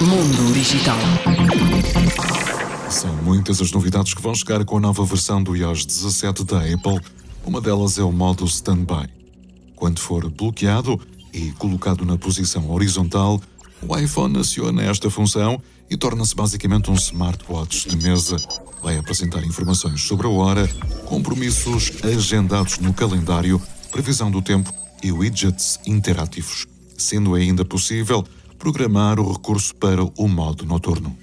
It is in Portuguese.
Mundo Digital. São muitas as novidades que vão chegar com a nova versão do iOS 17 da Apple. Uma delas é o modo Standby. Quando for bloqueado e colocado na posição horizontal, o iPhone aciona esta função e torna-se basicamente um smartwatch de mesa. Vai apresentar informações sobre a hora, compromissos agendados no calendário, previsão do tempo e widgets interativos, sendo ainda possível programar o recurso para o modo noturno.